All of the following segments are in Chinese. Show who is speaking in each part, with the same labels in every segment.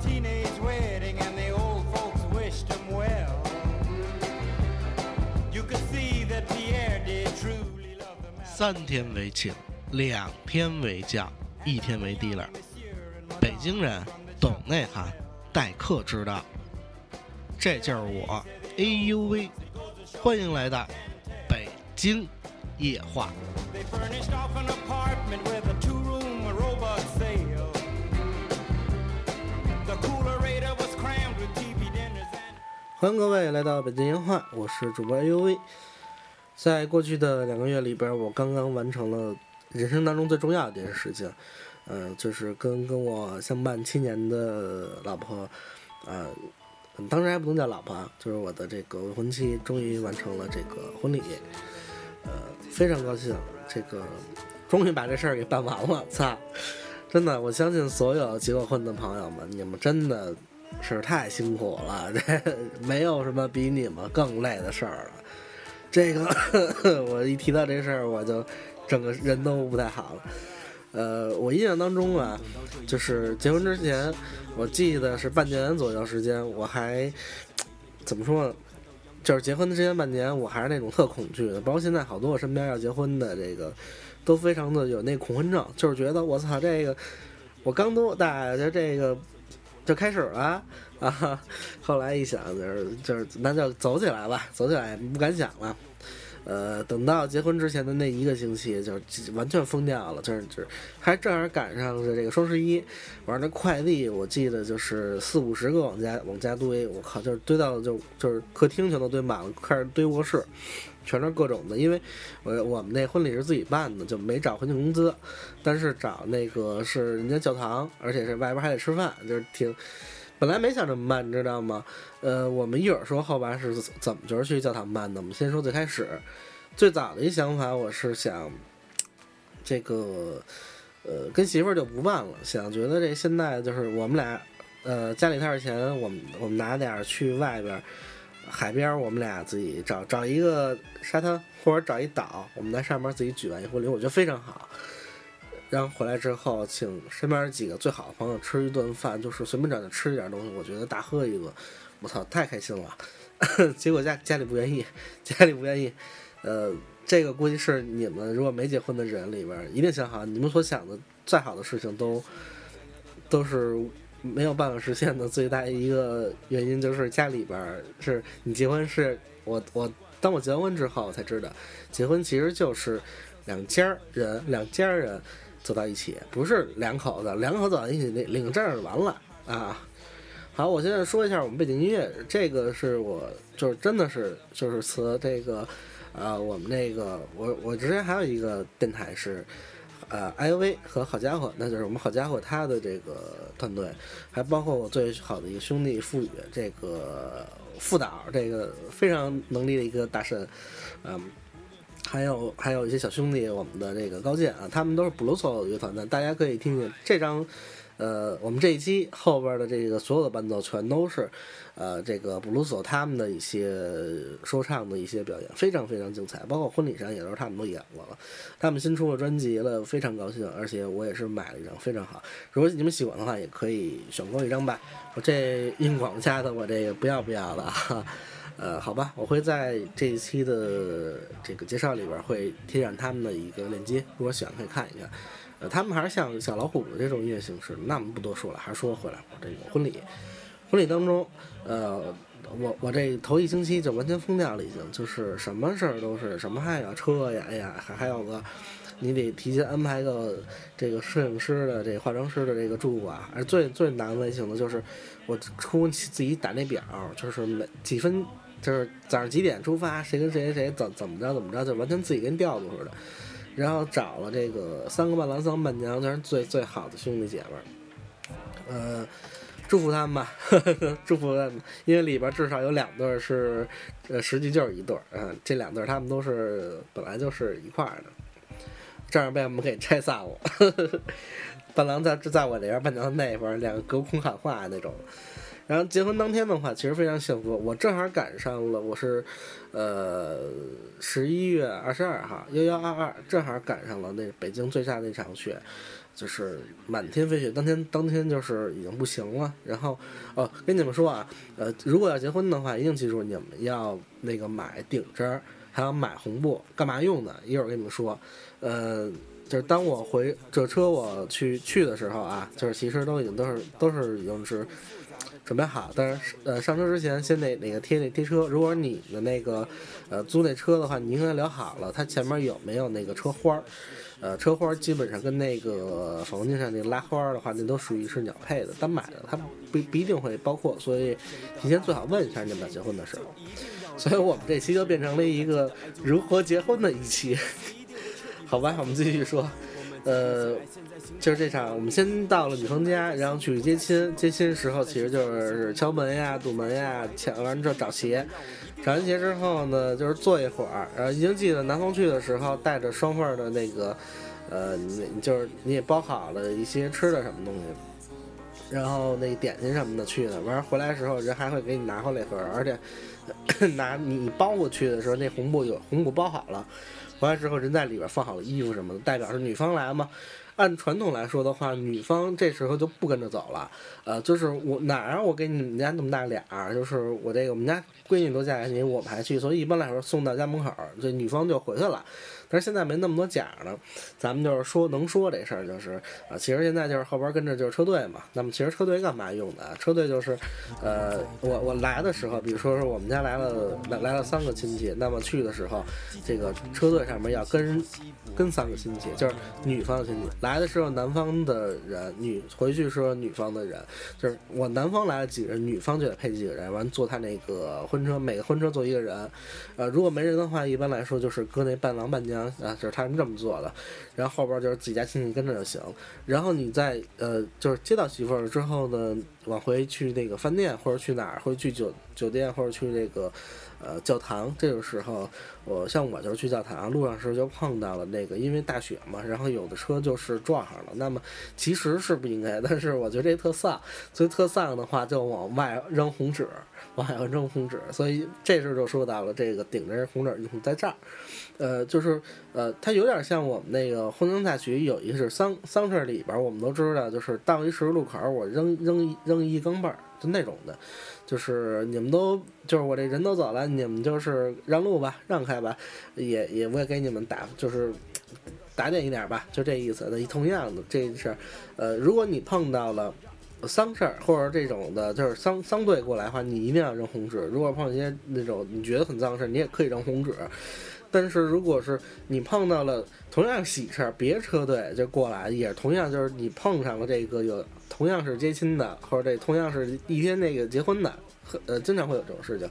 Speaker 1: teenage wedding and the old folks wished him well. You could see that Pierre did truly love the man.
Speaker 2: 三天为请，两天为将，一天为提了。北京人懂内涵，待客之道。这就是我，A U V，欢迎来到北京夜话。欢迎各位来到北京夜话，我是主播 A U V。在过去的两个月里边，我刚刚完成了人生当中最重要的一件事情，呃，就是跟跟我相伴七年的老婆，呃，当时还不能叫老婆，就是我的这个未婚妻，终于完成了这个婚礼，呃，非常高兴，这个终于把这事儿给办完了，操！真的，我相信所有结过婚的朋友们，你们真的是太辛苦了，这 没有什么比你们更累的事儿了。这个 我一提到这事儿，我就整个人都不太好了。呃，我印象当中啊，就是结婚之前，我记得是半年左右时间，我还怎么说呢？就是结婚的之前半年，我还是那种特恐惧的，包括现在好多我身边要结婚的这个，都非常的有那恐婚症，就是觉得我操这个，我刚多大就这个就开始了啊！后来一想，就是就是那就走起来吧，走起来不敢想了。呃，等到结婚之前的那一个星期，就完全疯掉了，就是就是还正好赶上是这个双十一，完了快递我记得就是四五十个往家往家堆，我靠，就是堆到就就是客厅全都堆满了，开始堆卧室，全是各种的。因为我我们那婚礼是自己办的，就没找婚庆公司，但是找那个是人家教堂，而且是外边还得吃饭，就是挺。本来没想这么办，你知道吗？呃，我们一会儿说后边是怎么就是去教堂办的。我们先说最开始，最早的一想法，我是想这个呃跟媳妇儿就不办了，想觉得这现在就是我们俩呃家里头钱，我们我们拿点儿去外边海边，我们俩自己找找一个沙滩或者找一岛，我们在上面自己举办一婚礼，我觉得非常好。然后回来之后，请身边几个最好的朋友吃一顿饭，就是随便找点吃一点东西，我觉得大喝一顿，我操，太开心了。结果家家里不愿意，家里不愿意。呃，这个估计是你们如果没结婚的人里边一定想好，你们所想的再好的事情都都是没有办法实现的。最大一个原因就是家里边是你结婚是我我当我结完婚之后我才知道，结婚其实就是两家人两家人。走到一起，不是两口子，两口子走到一起领领证就完了啊。好，我现在说一下我们背景音乐，这个是我就是真的是就是词这个，呃，我们那个我我之前还有一个电台是，呃，I O V 和好家伙，那就是我们好家伙他的这个团队，还包括我最好的一个兄弟付宇，这个副导，这个非常能力的一个大神，嗯。还有还有一些小兄弟，我们的这个高健啊，他们都是布鲁索乐团的，大家可以听听这张，呃，我们这一期后边的这个所有的伴奏全都是，呃，这个布鲁索他们的一些说唱的一些表演，非常非常精彩，包括婚礼上也都是他们都演过了。他们新出了专辑了，非常高兴，而且我也是买了一张，非常好。如果你们喜欢的话，也可以选购一张吧。我这硬广加的，我这个不要不要的。呃，好吧，我会在这一期的这个介绍里边会贴上他们的一个链接，如果喜欢可以看一看。呃，他们还是像小老虎的这种音乐形式，那我们不多说了，还是说回来，我这个婚礼，婚礼当中，呃，我我这头一星期就完全疯掉了，已经就是什么事儿都是什么还有车呀，哎呀，还还有个，你得提前安排个这个摄影师的、这个化妆师的这个住啊，而最最难为情的就是我出自己打那表，就是每几分。就是早上几点出发，谁跟谁谁怎怎么着怎么着，就完全自己跟调度似的。然后找了这个三个伴郎、三个伴娘，全是最最好的兄弟姐妹儿。呃，祝福他们吧，祝福他们，因为里边至少有两对是，呃，实际就是一对儿。嗯，这两对儿他们都是本来就是一块儿的，这样被我们给拆散了。伴郎在在我这边，伴娘那边，两个隔空喊话那种。然后结婚当天的话，其实非常幸福。我正好赶上了，我是，呃，十一月二十二号，幺幺二二，正好赶上了那北京最大那场雪，就是满天飞雪，当天当天就是已经不行了。然后哦，跟你们说啊，呃，如果要结婚的话，一定记住你们要那个买顶针，还要买红布，干嘛用的？一会儿跟你们说。呃，就是当我回这车我去去的时候啊，就是其实都已经都是都是已经是。准备好，但是呃，上车之前先得那个贴那贴车。如果你的那个呃租那车的话，你应该聊好了，它前面有没有那个车花儿？呃，车花基本上跟那个仿佛镜上那拉花儿的话，那都属于是鸟配的，单买的，它不不一定会包括，所以提前最好问一下你们俩结婚的事儿。所以我们这期就变成了一个如何结婚的一期，好吧？我们继续说，呃。就是这场，我们先到了女方家，然后去接亲。接亲时候其实就是敲门呀、堵门呀，抢完之后找鞋。找完鞋之后呢，就是坐一会儿。然后已经记得男方去的时候带着双份的那个，呃，你就是你也包好了一些吃的什么东西，然后那点心什么的去的。完回来的时候人还会给你拿回来一盒，而且 拿你包过去的时候那红布有红布包好了。回来之后人在里边放好了衣服什么的，代表是女方来嘛。按传统来说的话，女方这时候就不跟着走了，呃，就是我哪让我给你们家那么大脸儿，就是我这个我们家闺女都嫁给你，我们还去，所以一般来说送到家门口，这女方就回去了。但是现在没那么多假了，咱们就是说能说这事儿，就是啊，其实现在就是后边跟着就是车队嘛。那么其实车队干嘛用的？车队就是，呃，我我来的时候，比如说是我们家来了来来了三个亲戚，那么去的时候，这个车队上面要跟跟三个亲戚，就是女方的亲戚来的时候，男方的人女回去说女方的人，就是我男方来了几个人，女方就得配几个人，完坐他那个婚车，每个婚车坐一个人，呃，如果没人的话，一般来说就是搁那伴郎伴娘。啊，就是他们这么做的，然后后边就是自己家亲戚跟着就行。然后你在呃，就是接到媳妇儿之后呢，往回去那个饭店或者去哪儿，或者去酒酒店或者去那个呃教堂。这个时候，我像我就是去教堂，路上时候就碰到了那个，因为大雪嘛，然后有的车就是撞上了。那么其实是不应该，但是我觉得这特丧，所以特丧的话就往外扔红纸，往外扔红纸。所以这时候就说到了这个顶着红纸用在这儿。呃，就是，呃，它有点像我们那个婚丧嫁娶，有一个是丧丧事里边，我们都知道，就是到一十字路口，我扔扔一扔一钢镚儿，就那种的，就是你们都，就是我这人都走了，你们就是让路吧，让开吧，也也我也给你们打，就是打点一点吧，就这意思。那同样的这事儿，呃，如果你碰到了丧事儿或者这种的，就是丧丧队过来的话，你一定要扔红纸。如果碰见那种你觉得很脏事儿，你也可以扔红纸。但是如果是你碰到了同样喜事儿，别车队就过来，也同样就是你碰上了这个有同样是接亲的，或者这同样是一天那个结婚的，呃，经常会有这种事情。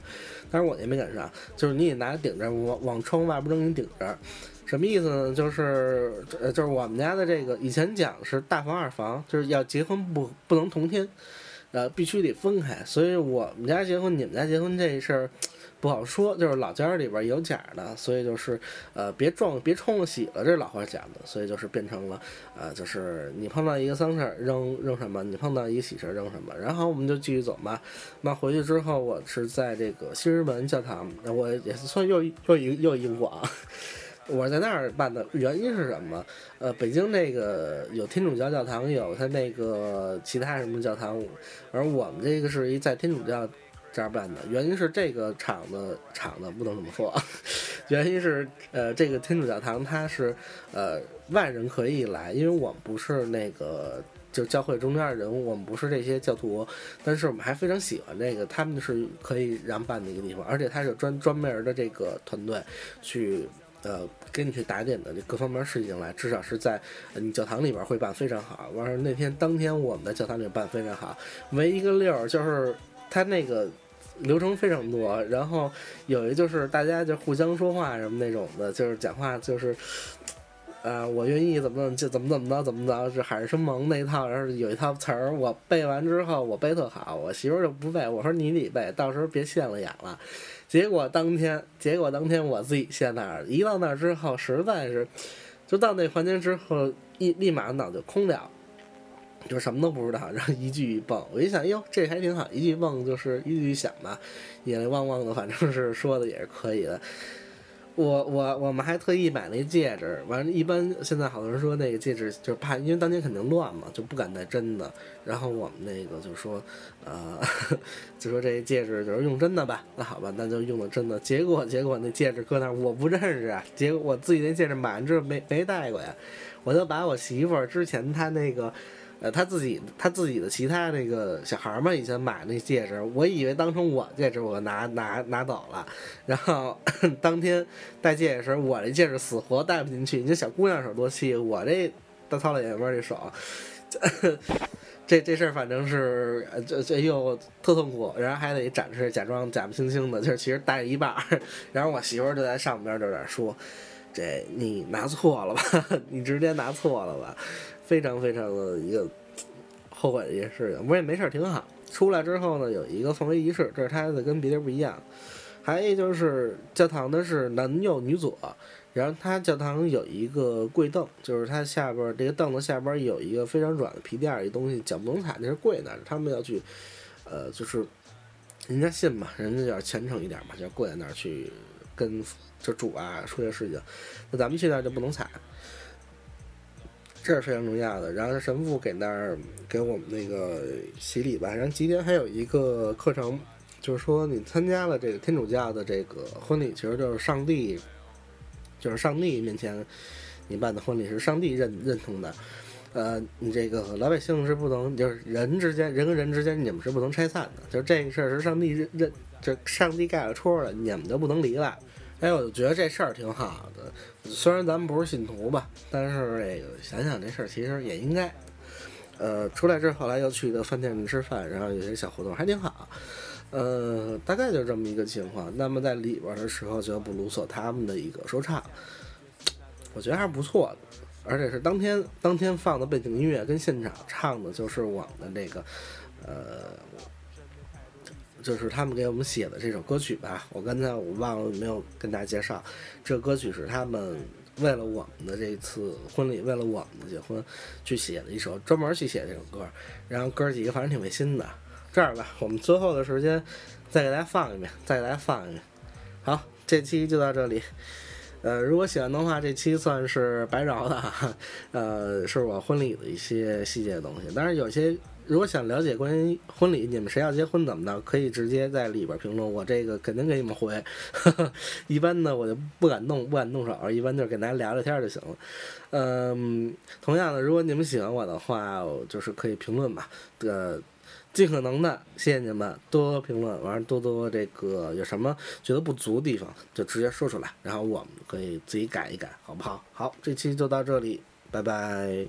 Speaker 2: 但是我也没赶上，就是你得拿着顶着往往窗外边扔，你顶着，什么意思呢？就是呃，就是我们家的这个以前讲是大房二房，就是要结婚不不能同天，呃，必须得分开。所以我们家结婚，你们家结婚这事儿。不好说，就是老家里边有假的，所以就是，呃，别撞，别冲了喜了，这老话讲的，所以就是变成了，呃，就是你碰到一个丧事儿扔扔什么，你碰到一个喜事儿扔什么，然后我们就继续走嘛。那回去之后，我是在这个新日门教堂，我也算又又一又一广，我在那儿办的，原因是什么？呃，北京那个有天主教教堂，有他那个其他什么教堂，而我们这个是一在天主教。这样办的原因是这个厂子厂子不能这么说，原因是呃这个天主教堂它是呃外人可以来，因为我们不是那个就教会中间的人物，我们不是这些教徒，但是我们还非常喜欢这个，他们是可以让办的一个地方，而且他是专专门的这个团队去呃给你去打点的各方面事情来，至少是在你教堂里边会办非常好。完事那天当天我们在教堂里办非常好，唯一个六儿就是。他那个流程非常多，然后有一就是大家就互相说话什么那种的，就是讲话就是，呃，我愿意怎么怎么就怎么怎么着怎么着，是海誓山盟那一套，然后有一套词儿，我背完之后我背特好，我媳妇儿就不背，我说你得背，到时候别现了眼了。结果当天，结果当天我自己现那儿，一到那儿之后，实在是，就到那环节之后，一立马脑就空掉。就什么都不知道，然后一句一蹦，我一想，哟，这还挺好，一句蹦就是一句响吧，眼泪汪汪的，反正是说的也是可以的。我我我们还特意买那戒指，完了，一般现在好多人说那个戒指就是怕，因为当年肯定乱嘛，就不敢戴真的。然后我们那个就说，呃，就说这戒指就是用真的吧，那好吧，那就用的真的。结果结果那戒指搁那儿我不认识啊，结果我自己那戒指买完之后没没戴过呀，我就把我媳妇儿之前她那个。呃，他自己他自己的其他那个小孩儿嘛，以前买那戒指，我以为当成我戒指，我拿拿拿走了。然后 当天戴戒指时，我这戒指死活戴不进去。你这小姑娘手多细，我这大糙老爷们儿这手，这这事儿反正是这这又特痛苦，然后还得展示假装假不惺惺的，就是其实戴一半儿。然后我媳妇儿就在上边就在说：“这你拿错了吧？你直接拿错了吧？”非常非常的一个后悔的一件事情，不过也没事，挺好。出来之后呢，有一个奉为仪式，这是他的跟别地儿不一样。还有就是教堂的是男右女左，然后他教堂有一个跪凳，就是它下边这个凳子下边有一个非常软的皮垫儿，一东西脚不能踩，那是跪那儿。他们要去，呃，就是人家信嘛，人家要虔诚一点嘛，就要跪在那儿去跟就主啊说些事情。那咱们去那儿就不能踩。这是非常重要的。然后神父给那儿给我们那个洗礼吧。然后今天还有一个课程，就是说你参加了这个天主教的这个婚礼，其实就是上帝，就是上帝面前你办的婚礼是上帝认认同的。呃，你这个老百姓是不能，就是人之间人跟人之间你们是不能拆散的。就是这个事儿是上帝认认，就上帝盖了戳了，你们就不能离了。哎，我就觉得这事儿挺好的。虽然咱们不是信徒吧，但是这个想想这事儿其实也应该。呃，出来之后，来又去的饭店吃饭，然后有些小活动还挺好。呃，大概就这么一个情况。那么在里边的时候，就布鲁索他们的一个说唱，我觉得还是不错的，而且是当天当天放的背景音乐跟现场唱的就是我们的这个，呃。就是他们给我们写的这首歌曲吧，我刚才我忘了没有跟大家介绍，这歌曲是他们为了我们的这次婚礼，为了我们的结婚去写的一首，专门去写这首歌。然后哥几个反正挺费心的。这样吧，我们最后的时间再给大家放一遍，再给大家放一遍。好，这期就到这里。呃，如果喜欢的话，这期算是白饶的，呃，是我婚礼的一些细节的东西。当然有些。如果想了解关于婚礼，你们谁要结婚怎么的，可以直接在里边评论，我这个肯定给你们回。呵 呵一般呢，我就不敢动，不敢动手，一般就是跟大家聊聊天就行了。嗯，同样的，如果你们喜欢我的话，就是可以评论吧。呃，尽可能的，谢谢你们多多评论，完了多多这个有什么觉得不足的地方，就直接说出来，然后我们可以自己改一改，好不好？好，这期就到这里，拜拜。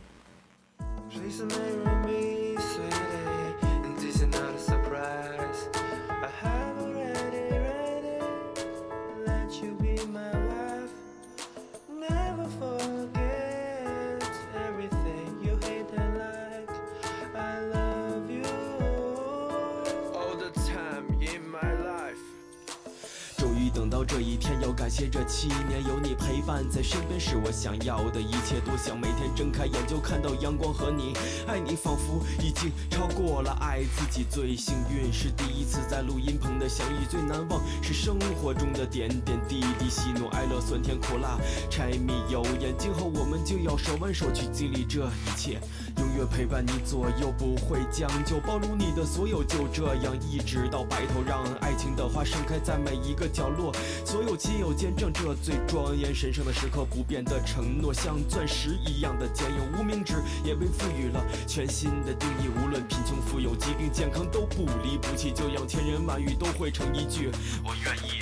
Speaker 3: 感谢这七年有你陪伴在身边，是我想要的一切。多想每天睁开眼就看到阳光和你，爱你仿佛已经超过了爱自己。最幸运是第一次在录音棚的相遇，最难忘是生活中的点点滴滴，喜怒哀乐，酸甜苦辣，柴米油盐。今后我们就要手挽手去经历这一切，永远陪伴你左右，不会将就，包容你的所有，就这样一直到白头，让爱情的花盛开在每一个角落。所有亲友见证这最庄严神圣的时刻，不变的承诺像钻石一样的坚硬，无名指也被赋予了全新的定义。无论贫穷富有、疾病健康，都不离不弃，就要千言万语都汇成一句：我愿意。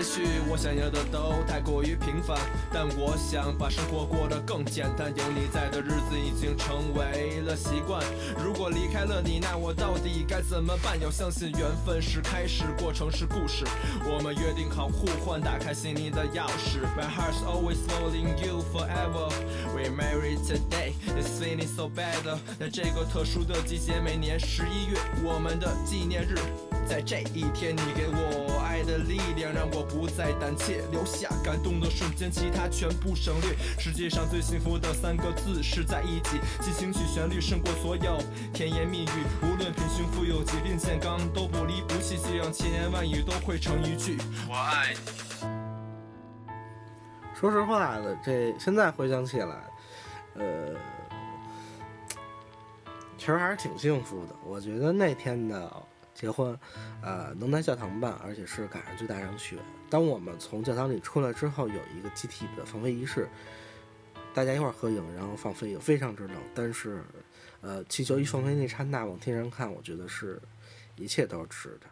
Speaker 4: 也许我想要的都太过于平凡，但我想把生活过得更简单。有你在的日子已经成为了习惯。如果离开了你，那我到底该怎么办？要相信缘分是开始，过程是故事。我们约定好互换，打开心灵的钥匙。My heart's always following you forever. We married today, it's feeling so bad. 在这个特殊的季节，每年十一月，我们的纪念日。在这一天，你给我的力量，让我不再胆怯，留下感动的瞬间，其他全部省略。世界上最幸福的三个字是在一起，进行曲旋律胜过所有甜言蜜语。无论贫穷富有、疾病健康，都不离不弃，这样千言万语都汇成一句我爱你。
Speaker 2: 说实话的，这现在回想起来，呃，其实还是挺幸福的。我觉得那天的结婚，呃，能在教堂办，而且是赶上最大场雪。当我们从教堂里出来之后，有一个集体的放飞仪式，大家一块儿合影，然后放飞，非常之冷。但是，呃，气球一放飞那刹那，往天上看，我觉得是一切都是值得。